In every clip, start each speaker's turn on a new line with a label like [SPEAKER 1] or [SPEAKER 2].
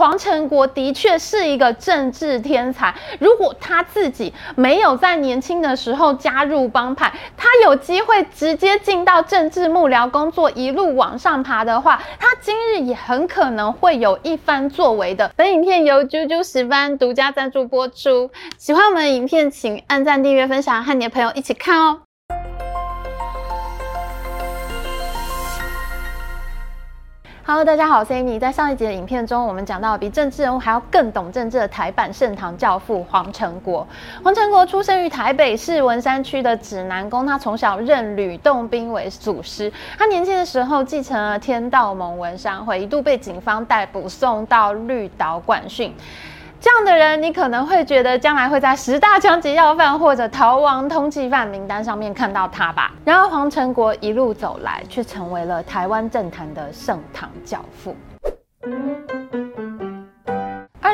[SPEAKER 1] 黄成国的确是一个政治天才。如果他自己没有在年轻的时候加入帮派，他有机会直接进到政治幕僚工作，一路往上爬的话，他今日也很可能会有一番作为的。本影片由啾啾十班独家赞助播出。喜欢我们的影片，请按赞、订阅、分享，和你的朋友一起看哦。Hello，大家好，我是 Amy。在上一集的影片中，我们讲到比政治人物还要更懂政治的台版盛唐教父黄成国。黄成国出生于台北市文山区的指南宫，他从小认吕洞宾为祖师。他年轻的时候继承了天道盟文商会，一度被警方逮捕，送到绿岛管训。这样的人，你可能会觉得将来会在十大枪击要犯或者逃亡通缉犯名单上面看到他吧。然而，黄成国一路走来，却成为了台湾政坛的盛唐教父。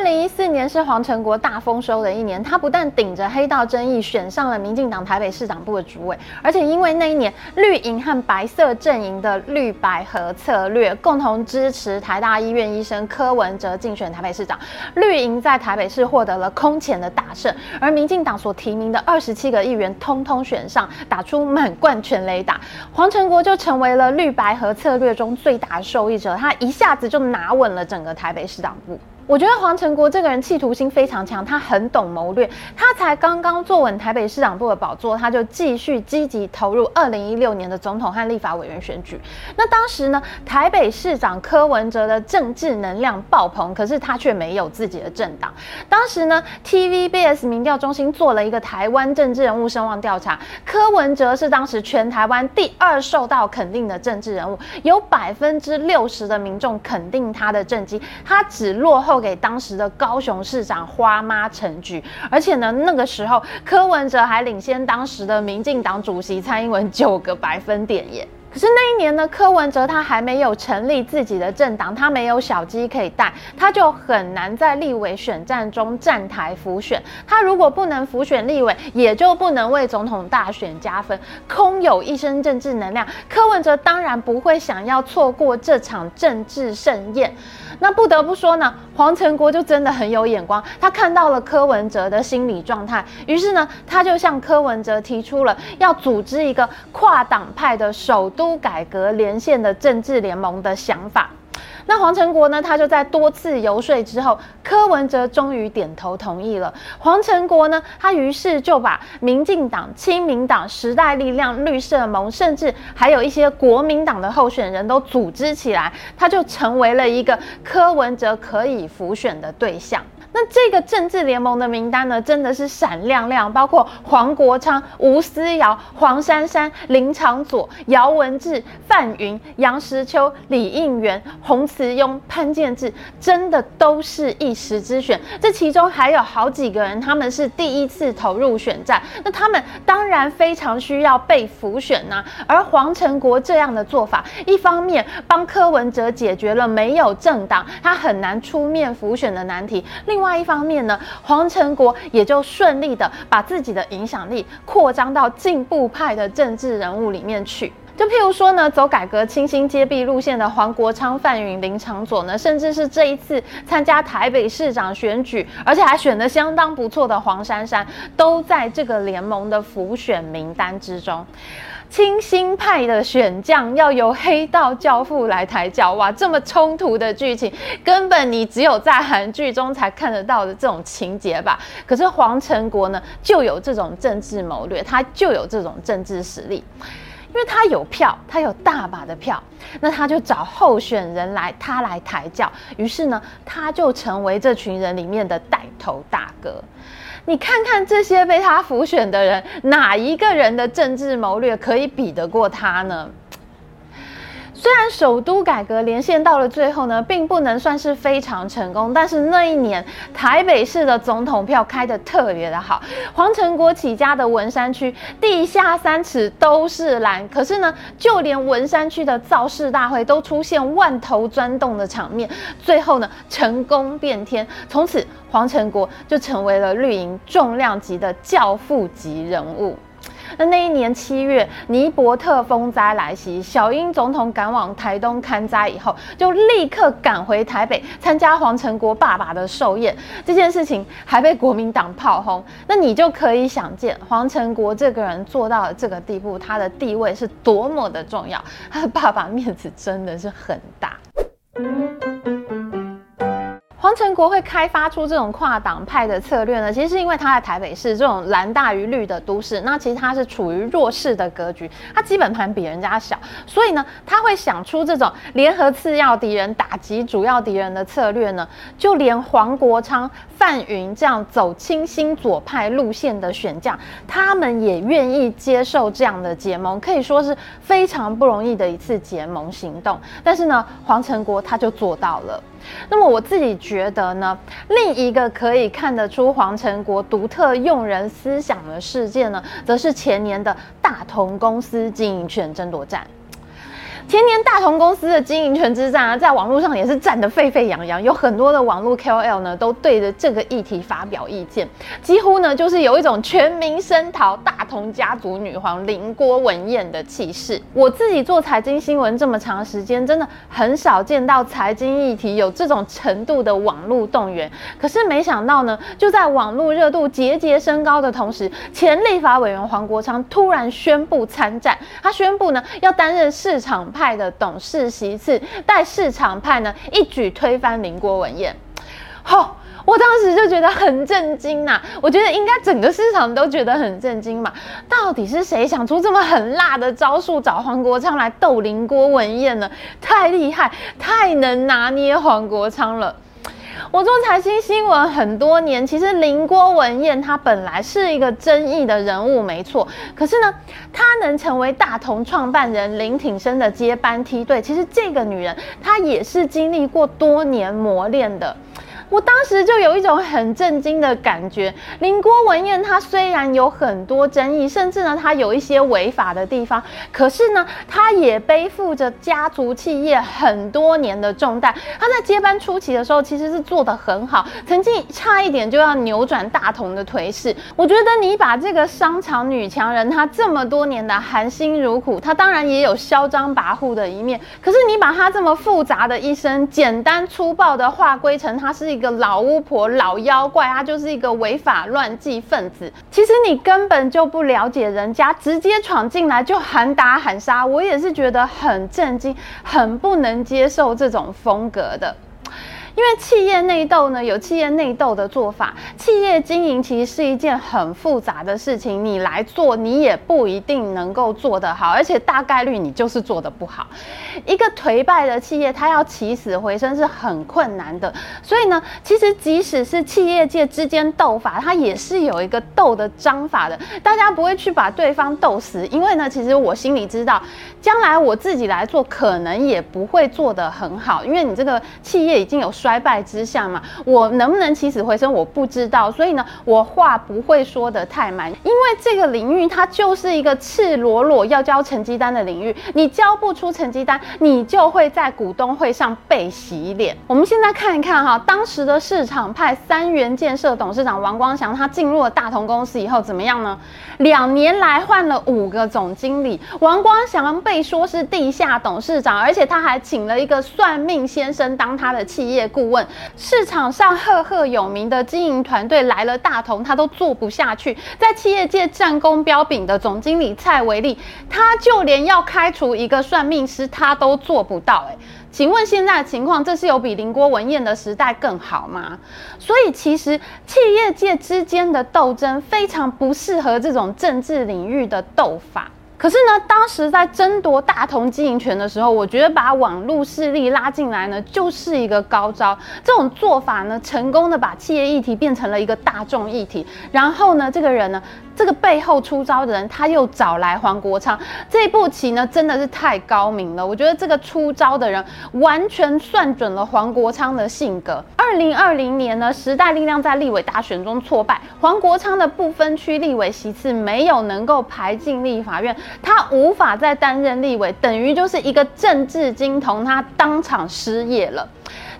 [SPEAKER 1] 二零一四年是黄承国大丰收的一年，他不但顶着黑道争议选上了民进党台北市长部的主委，而且因为那一年绿营和白色阵营的绿白合策略，共同支持台大医院医生柯文哲竞选台北市长，绿营在台北市获得了空前的大胜，而民进党所提名的二十七个议员通通选上，打出满贯全垒打，黄承国就成为了绿白合策略中最大的受益者，他一下子就拿稳了整个台北市长部。我觉得黄成国这个人企图心非常强，他很懂谋略。他才刚刚坐稳台北市长部的宝座，他就继续积极投入二零一六年的总统和立法委员选举。那当时呢，台北市长柯文哲的政治能量爆棚，可是他却没有自己的政党。当时呢，TVBS 民调中心做了一个台湾政治人物声望调查，柯文哲是当时全台湾第二受到肯定的政治人物，有百分之六十的民众肯定他的政绩，他只落后。给当时的高雄市长花妈陈菊，而且呢，那个时候柯文哲还领先当时的民进党主席蔡英文九个百分点耶。可是那一年呢，柯文哲他还没有成立自己的政党，他没有小鸡可以带，他就很难在立委选战中站台浮选。他如果不能浮选立委，也就不能为总统大选加分，空有一身政治能量，柯文哲当然不会想要错过这场政治盛宴。那不得不说呢，黄成国就真的很有眼光，他看到了柯文哲的心理状态，于是呢，他就向柯文哲提出了要组织一个跨党派的首都改革连线的政治联盟的想法。那黄成国呢，他就在多次游说之后，柯文哲终于点头同意了。黄成国呢，他于是就把民进党、亲民党、时代力量、绿色盟，甚至还有一些国民党的候选人都组织起来，他就成为了一个柯文哲可以浮选的对象。那这个政治联盟的名单呢，真的是闪亮亮，包括黄国昌、吴思瑶、黄珊珊、林长佐、姚文智、范云、杨石秋、李应元、洪慈庸、潘建志，真的都是一时之选。这其中还有好几个人，他们是第一次投入选战，那他们当然非常需要被辅选呐、而黄成国这样的做法，一方面帮柯文哲解决了没有政党，他很难出面辅选的难题；另。另外一方面呢，黄承国也就顺利的把自己的影响力扩张到进步派的政治人物里面去。就譬如说呢，走改革清新接臂路线的黄国昌、范云、林昶佐呢，甚至是这一次参加台北市长选举，而且还选得相当不错的黄珊珊，都在这个联盟的浮选名单之中。清新派的选将要由黑道教父来抬轿，哇，这么冲突的剧情，根本你只有在韩剧中才看得到的这种情节吧？可是黄成国呢，就有这种政治谋略，他就有这种政治实力，因为他有票，他有大把的票，那他就找候选人来，他来抬轿，于是呢，他就成为这群人里面的带头大哥。你看看这些被他辅选的人，哪一个人的政治谋略可以比得过他呢？虽然首都改革连线到了最后呢，并不能算是非常成功，但是那一年台北市的总统票开得特别的好。黄成国起家的文山区，地下三尺都是蓝，可是呢，就连文山区的造势大会都出现万头钻洞的场面，最后呢，成功变天，从此黄成国就成为了绿营重量级的教父级人物。那那一年七月，尼伯特风灾来袭，小英总统赶往台东看灾以后，就立刻赶回台北参加黄成国爸爸的寿宴。这件事情还被国民党炮轰，那你就可以想见黄成国这个人做到了这个地步，他的地位是多么的重要，他的爸爸面子真的是很大。黄成国会开发出这种跨党派的策略呢，其实是因为他在台北市这种蓝大于绿的都市，那其实他是处于弱势的格局，他基本盘比人家小，所以呢，他会想出这种联合次要敌人打击主要敌人的策略呢，就连黄国昌、范云这样走清新左派路线的选将，他们也愿意接受这样的结盟，可以说是非常不容易的一次结盟行动。但是呢，黄成国他就做到了。那么我自己觉得呢，另一个可以看得出黄成国独特用人思想的事件呢，则是前年的大同公司经营权争夺战。前年大同公司的经营权之战啊，在网络上也是战得沸沸扬扬，有很多的网络 KOL 呢，都对着这个议题发表意见，几乎呢就是有一种全民声讨大同家族女皇林郭文燕的气势。我自己做财经新闻这么长时间，真的很少见到财经议题有这种程度的网络动员。可是没想到呢，就在网络热度节节升高的同时，前立法委员黄国昌突然宣布参战，他宣布呢要担任市场派的董事席次，带市场派呢一举推翻林郭文彦。吼、我当时就觉得很震惊呐、我觉得应该整个市场都觉得很震惊嘛。到底是谁想出这么狠辣的招数，找黄国昌来斗林郭文彦呢？太厉害，太能拿捏黄国昌了。我做财经新闻很多年，其实林郭文燕她本来是一个争议的人物，没错。可是呢，她能成为大同创办人林挺生的接班梯队，其实这个女人她也是经历过多年磨练的。我当时就有一种很震惊的感觉。林郭文燕她虽然有很多争议，甚至呢她有一些违法的地方，可是呢她也背负着家族企业很多年的重担。她在接班初期的时候其实是做得很好，曾经差一点就要扭转大同的颓势。我觉得你把这个商场女强人，她这么多年的含辛茹苦，她当然也有嚣张跋扈的一面，可是你把她这么复杂的一生，简单粗暴的划归成她是一一个老巫婆、老妖怪，他就是一个违法乱纪分子。其实你根本就不了解人家，直接闯进来就喊打喊杀，我也是觉得很震惊，很不能接受这种风格的。因为企业内斗呢，有企业内斗的做法。企业经营其实是一件很复杂的事情，你来做，你也不一定能够做得好，而且大概率你就是做得不好。一个颓败的企业，它要起死回生是很困难的。所以呢，其实即使是企业界之间斗法，它也是有一个斗的章法的。大家不会去把对方斗死，因为呢，其实我心里知道，将来我自己来做，可能也不会做得很好，因为你这个企业已经有。衰败之下嘛，我能不能起死回生，我不知道。所以呢，我话不会说的太满，因为这个领域它就是一个赤裸裸要交成绩单的领域。你交不出成绩单，你就会在股东会上被洗脸。我们现在看一看哈，当时的市场派三元建设董事长王光祥，他进入了大同公司以后怎么样呢？两年来换了五个总经理，王光祥被说是地下董事长，而且他还请了一个算命先生当他的企业。顾问，市场上赫赫有名的经营团队来了大同，他都做不下去。在企业界战功彪炳的总经理蔡维利，他就连要开除一个算命师，他都做不到。诶，请问现在的情况，这是有比林郭文彦的时代更好吗？所以其实企业界之间的斗争非常不适合这种政治领域的斗法。可是呢，当时在争夺大同经营权的时候，我觉得把网络势力拉进来呢，就是一个高招。这种做法呢，成功的把企业议题变成了一个大众议题。然后呢，这个人呢，这个背后出招的人，他又找来黄国昌。这步棋呢，真的是太高明了。我觉得这个出招的人完全算准了黄国昌的性格。二零二零年呢，时代力量在立委大选中挫败，黄国昌的不分区立委席次没有能够排进立法院。他无法再担任立委，等于就是一个政治金童，他当场失业了。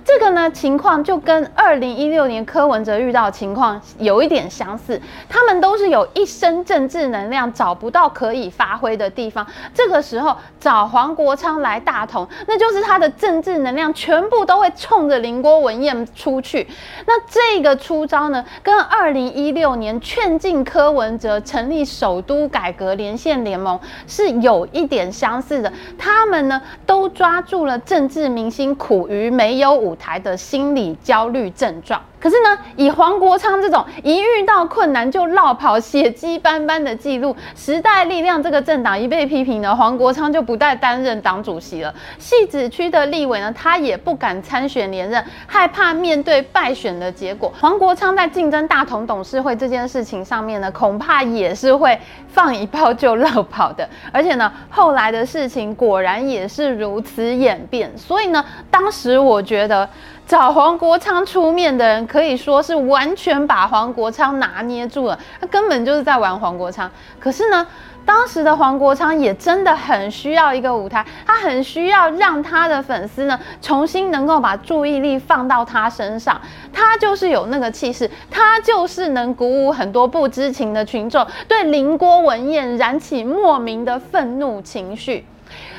[SPEAKER 1] 这个呢情况就跟二零一六年柯文哲遇到情况有一点相似，他们都是有一身政治能量找不到可以发挥的地方，这个时候找黄国昌来大同，那就是他的政治能量全部都会冲着林郭文彦出去。那这个出招呢，跟二零一六年劝进柯文哲成立首都改革连线联盟是有一点相似的，他们呢都抓住了政治明星苦于没有舞台的心理焦虑症状。可是呢，以黄国昌这种一遇到困难就落跑、血迹斑斑的记录，时代力量这个政党一被批评呢，黄国昌就不再担任党主席了。汐止区的立委呢，他也不敢参选连任，害怕面对败选的结果。黄国昌在竞争大同董事会这件事情上面呢，恐怕也是会放一炮就落跑的。而且呢，后来的事情果然也是如此演变。所以呢，当时我觉得。找黄国昌出面的人可以说是完全把黄国昌拿捏住了，他根本就是在玩黄国昌。可是呢，当时的黄国昌也真的很需要一个舞台，他很需要让他的粉丝呢重新能够把注意力放到他身上。他就是有那个气势，他就是能鼓舞很多不知情的群众，对林郭文彦燃起莫名的愤怒情绪。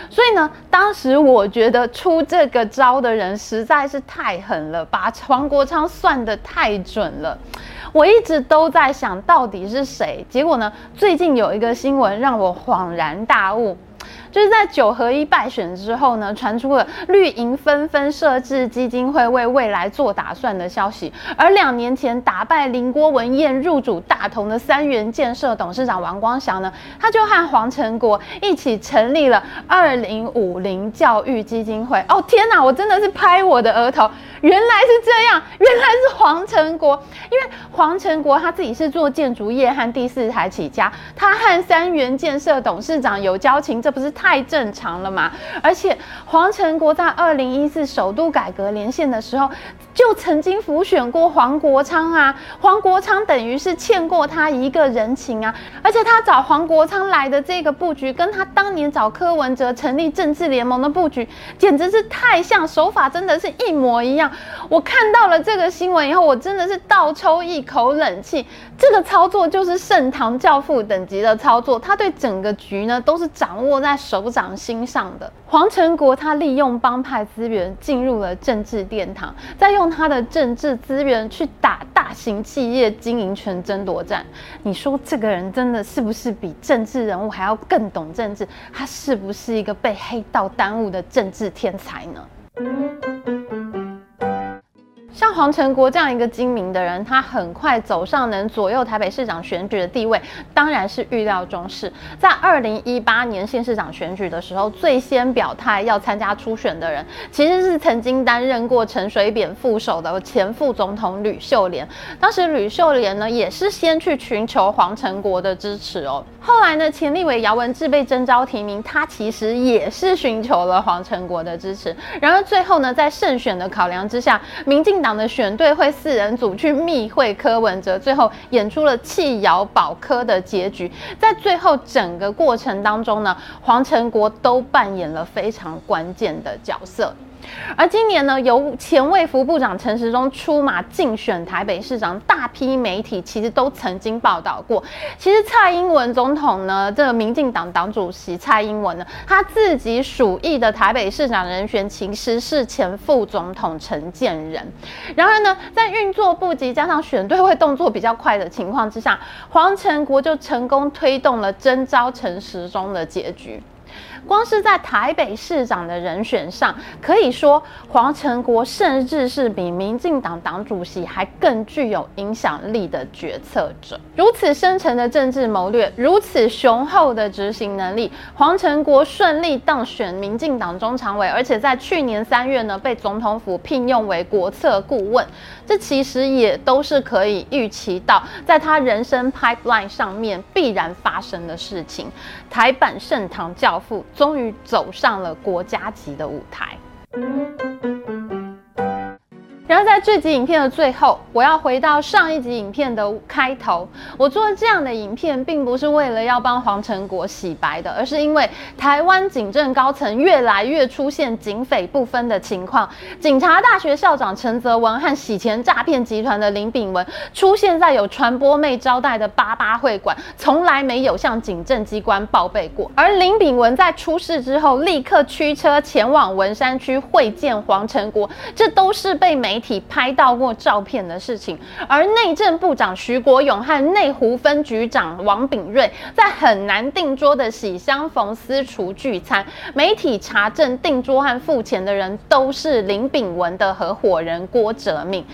[SPEAKER 1] 所以呢，当时我觉得出这个招的人实在是太狠了，把黄国昌算得太准了。我一直都在想到底是谁，结果呢，最近有一个新闻让我恍然大悟。就是在九合一败选之后呢，传出了绿营纷纷设置基金会为未来做打算的消息。而两年前打败林郭文彦入主大同的三元建设董事长王光祥呢，他就和黄成国一起成立了二零五零教育基金会。哦天哪，我真的是拍我的额头，原来是这样，原来是黄成国。因为黄成国他自己是做建筑业和第四台起家，他和三元建设董事长有交情，这不是他太正常了嘛？而且黄成国在二零一四首都改革连线的时候，就曾经辅选过黄国昌啊。黄国昌等于是欠过他一个人情啊。而且他找黄国昌来的这个布局，跟他当年找柯文哲成立政治联盟的布局，简直是太像，手法真的是一模一样。我看到了这个新闻以后，我真的是倒抽一口冷气。这个操作就是盛唐教父等级的操作，他对整个局呢都是掌握在手手掌心上的。黄成国他利用帮派资源进入了政治殿堂，再用他的政治资源去打大型企业经营权争夺战。你说这个人真的是不是比政治人物还要更懂政治？他是不是一个被黑道耽误的政治天才呢？像黄成国这样一个精明的人，他很快走上能左右台北市长选举的地位，当然是预料中事。在二零一八年县市长选举的时候，最先表态要参加初选的人，其实是曾经担任过陈水扁副手的前副总统吕秀莲。当时吕秀莲呢，也是先去寻求黄成国的支持哦。后来呢，前立委姚文智被征召提名，他其实也是寻求了黄成国的支持。然而最后呢，在胜选的考量之下，民进党。党的选对会四人组去密会柯文哲，最后演出了弃姚保柯的结局。在最后整个过程当中呢，黄成国都扮演了非常关键的角色。而今年呢，由前卫福部长陈时中出马竞选台北市长，大批媒体其实都曾经报道过。其实蔡英文总统呢，这个民进党党主席蔡英文呢，他自己属意的台北市长人选其实是前副总统陈建仁。然而呢，在运作不及加上选对会动作比较快的情况之下，黄成国就成功推动了征召陈时中的结局。光是在台北市长的人选上，可以说黄成国甚至是比民进党党主席还更具有影响力的决策者。如此深沉的政治谋略，如此雄厚的执行能力，黄成国顺利当选民进党中常委，而且在去年三月呢被总统府聘用为国策顾问。这其实也都是可以预期到，在他人生 pipeline 上面必然发生的事情。台版盛唐教父终于走上了国家级的舞台。然后在这集影片的最后，我要回到上一集影片的开头。我做这样的影片，并不是为了要帮黄成国洗白的，而是因为台湾警政高层越来越出现警匪不分的情况。警察大学校长陈泽文和洗钱诈骗集团的林炳文出现在有传播妹招待的八八会馆，从来没有向警政机关报备过。而林炳文在出事之后，立刻驱车前往文山区会见黄成国，这都是被媒媒体拍到过照片的事情，而内政部长徐国勇和内湖分局长王炳瑞在很难订桌的喜相逢私厨聚餐，媒体查证订桌和付钱的人都是林炳文的合伙人郭哲敏，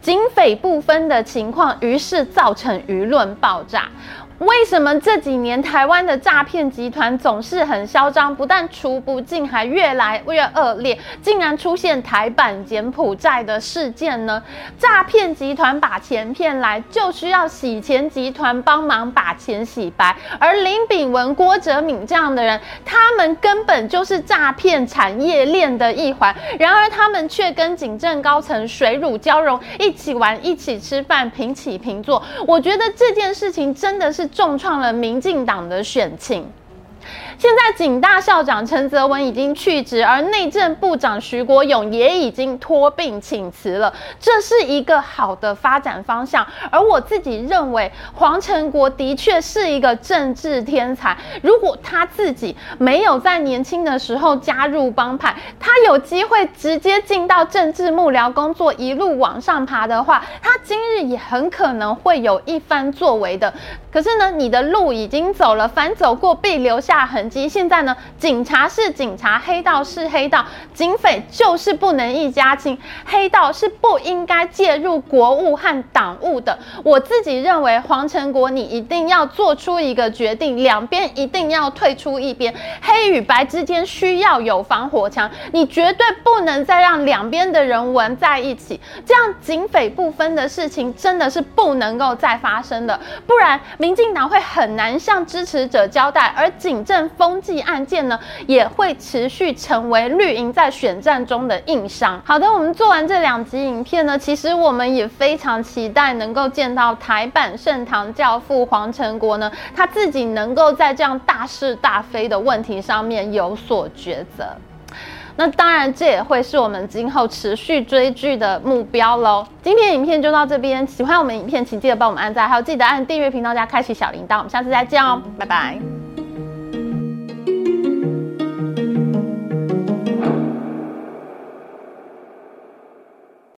[SPEAKER 1] 警匪不分的情况，于是造成舆论爆炸。为什么这几年台湾的诈骗集团总是很嚣张，不但除不尽，还越来越恶劣，竟然出现台版柬埔寨的事件呢？诈骗集团把钱骗来，就需要洗钱集团帮忙把钱洗白。而林炳文、郭哲敏这样的人，他们根本就是诈骗产业链的一环，然而他们却跟警政高层水乳交融，一起玩，一起吃饭，平起平坐。我觉得这件事情真的是。重创了民进党的选情。现在警大校长陈泽文已经去职，而内政部长徐国勇也已经托病请辞了，这是一个好的发展方向。而我自己认为，黄成国的确是一个政治天才。如果他自己没有在年轻的时候加入帮派，他有机会直接进到政治幕僚工作，一路往上爬的话，他今日也很可能会有一番作为的。可是呢，你的路已经走了，凡走过必留下大痕迹。现在呢，警察是警察，黑道是黑道，警匪就是不能一家亲，黑道是不应该介入国务和党务的。我自己认为，黄成国，你一定要做出一个决定，两边一定要退出一边，黑与白之间需要有防火墙，你绝对不能再让两边的人玩在一起，这样警匪不分的事情真的是不能够再发生的，不然。民进党会很难向支持者交代，而警政风纪案件呢，也会持续成为绿营在选战中的硬伤。好的，我们做完这两集影片呢，其实我们也非常期待能够见到台版圣堂教父黄成国呢，他自己能够在这样大是大非的问题上面有所抉择。那当然，这也会是我们今后持续追剧的目标喽。今天影片就到这边，喜欢我们影片，请记得帮我们按赞，还有记得按订阅频道加开启小铃铛。我们下次再见哦，拜拜。